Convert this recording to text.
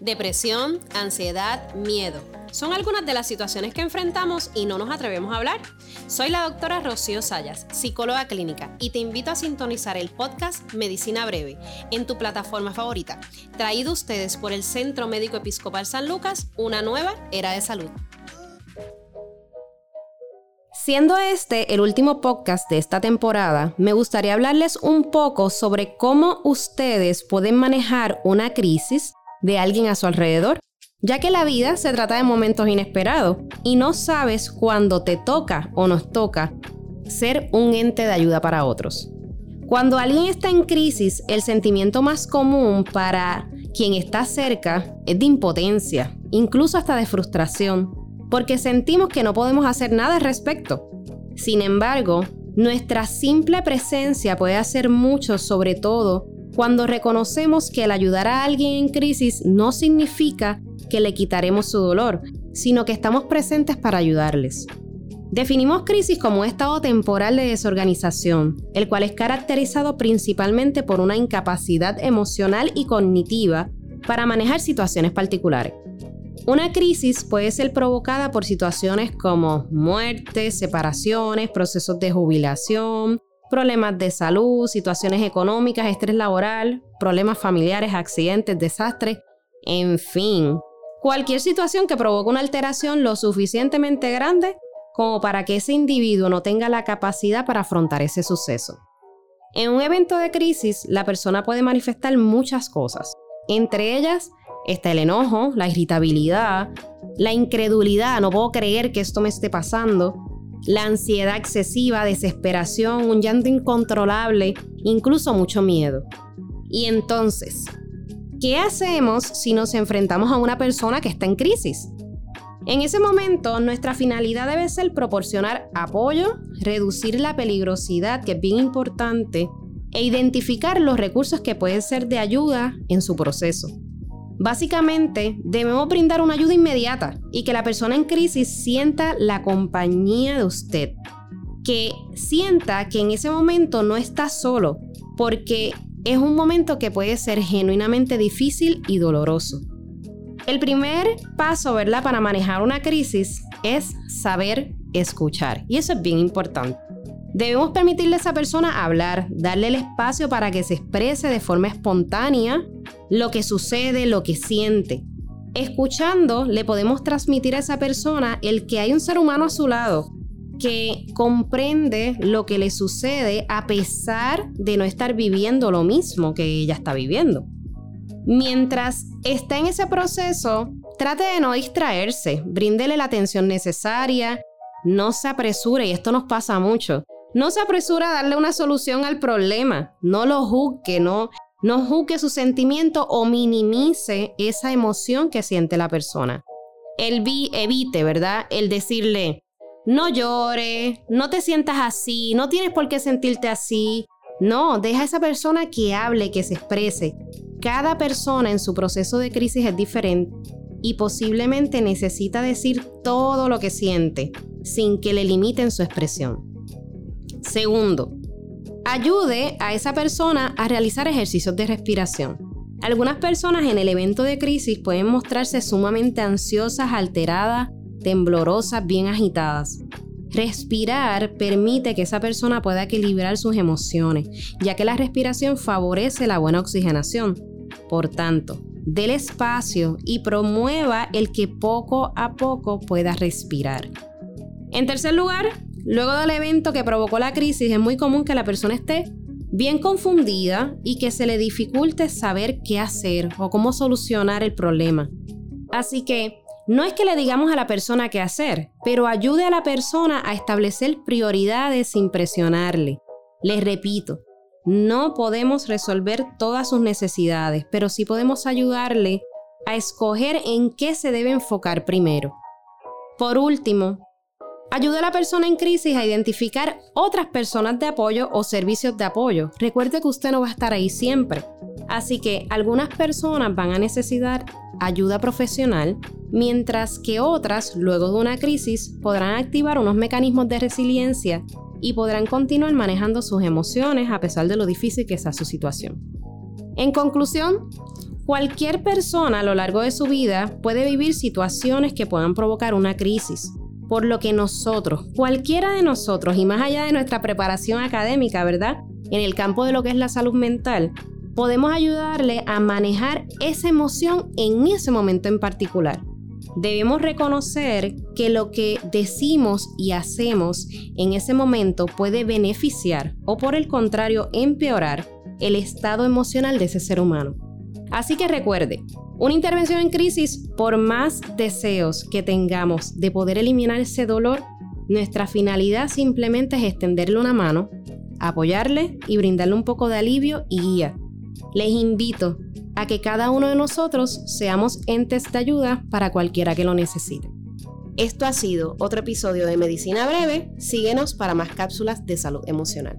Depresión, ansiedad, miedo. Son algunas de las situaciones que enfrentamos y no nos atrevemos a hablar. Soy la doctora Rocío Sayas, psicóloga clínica, y te invito a sintonizar el podcast Medicina Breve en tu plataforma favorita, traído ustedes por el Centro Médico Episcopal San Lucas, una nueva era de salud. Siendo este el último podcast de esta temporada, me gustaría hablarles un poco sobre cómo ustedes pueden manejar una crisis de alguien a su alrededor, ya que la vida se trata de momentos inesperados y no sabes cuándo te toca o nos toca ser un ente de ayuda para otros. Cuando alguien está en crisis, el sentimiento más común para quien está cerca es de impotencia, incluso hasta de frustración, porque sentimos que no podemos hacer nada al respecto. Sin embargo, nuestra simple presencia puede hacer mucho, sobre todo cuando reconocemos que el ayudar a alguien en crisis no significa que le quitaremos su dolor, sino que estamos presentes para ayudarles. Definimos crisis como estado temporal de desorganización, el cual es caracterizado principalmente por una incapacidad emocional y cognitiva para manejar situaciones particulares. Una crisis puede ser provocada por situaciones como muertes, separaciones, procesos de jubilación, problemas de salud, situaciones económicas, estrés laboral, problemas familiares, accidentes, desastres, en fin, cualquier situación que provoque una alteración lo suficientemente grande como para que ese individuo no tenga la capacidad para afrontar ese suceso. En un evento de crisis, la persona puede manifestar muchas cosas. Entre ellas está el enojo, la irritabilidad, la incredulidad, no puedo creer que esto me esté pasando, la ansiedad excesiva, desesperación, un llanto incontrolable, incluso mucho miedo. Y entonces, ¿qué hacemos si nos enfrentamos a una persona que está en crisis? En ese momento, nuestra finalidad debe ser proporcionar apoyo, reducir la peligrosidad, que es bien importante, e identificar los recursos que pueden ser de ayuda en su proceso. Básicamente, debemos brindar una ayuda inmediata y que la persona en crisis sienta la compañía de usted. Que sienta que en ese momento no está solo, porque es un momento que puede ser genuinamente difícil y doloroso. El primer paso, ¿verdad?, para manejar una crisis es saber escuchar. Y eso es bien importante. Debemos permitirle a esa persona hablar, darle el espacio para que se exprese de forma espontánea lo que sucede, lo que siente. Escuchando, le podemos transmitir a esa persona el que hay un ser humano a su lado, que comprende lo que le sucede a pesar de no estar viviendo lo mismo que ella está viviendo. Mientras está en ese proceso, trate de no distraerse, bríndele la atención necesaria, no se apresure, y esto nos pasa mucho. No se apresura a darle una solución al problema, no lo juzgue, no, no juzgue su sentimiento o minimice esa emoción que siente la persona. El vi, evite, ¿verdad? El decirle, no llore, no te sientas así, no tienes por qué sentirte así. No, deja a esa persona que hable, que se exprese. Cada persona en su proceso de crisis es diferente y posiblemente necesita decir todo lo que siente sin que le limiten su expresión. Segundo, ayude a esa persona a realizar ejercicios de respiración. Algunas personas en el evento de crisis pueden mostrarse sumamente ansiosas, alteradas, temblorosas, bien agitadas. Respirar permite que esa persona pueda equilibrar sus emociones, ya que la respiración favorece la buena oxigenación. Por tanto, déle espacio y promueva el que poco a poco pueda respirar. En tercer lugar, Luego del evento que provocó la crisis, es muy común que la persona esté bien confundida y que se le dificulte saber qué hacer o cómo solucionar el problema. Así que no es que le digamos a la persona qué hacer, pero ayude a la persona a establecer prioridades sin presionarle. Les repito, no podemos resolver todas sus necesidades, pero sí podemos ayudarle a escoger en qué se debe enfocar primero. Por último, Ayuda a la persona en crisis a identificar otras personas de apoyo o servicios de apoyo. Recuerde que usted no va a estar ahí siempre. Así que algunas personas van a necesitar ayuda profesional, mientras que otras, luego de una crisis, podrán activar unos mecanismos de resiliencia y podrán continuar manejando sus emociones a pesar de lo difícil que sea su situación. En conclusión, Cualquier persona a lo largo de su vida puede vivir situaciones que puedan provocar una crisis, por lo que nosotros, cualquiera de nosotros, y más allá de nuestra preparación académica, ¿verdad? En el campo de lo que es la salud mental, podemos ayudarle a manejar esa emoción en ese momento en particular. Debemos reconocer que lo que decimos y hacemos en ese momento puede beneficiar o por el contrario empeorar el estado emocional de ese ser humano. Así que recuerde, una intervención en crisis, por más deseos que tengamos de poder eliminar ese dolor, nuestra finalidad simplemente es extenderle una mano, apoyarle y brindarle un poco de alivio y guía. Les invito a que cada uno de nosotros seamos entes de ayuda para cualquiera que lo necesite. Esto ha sido otro episodio de Medicina Breve. Síguenos para más cápsulas de salud emocional.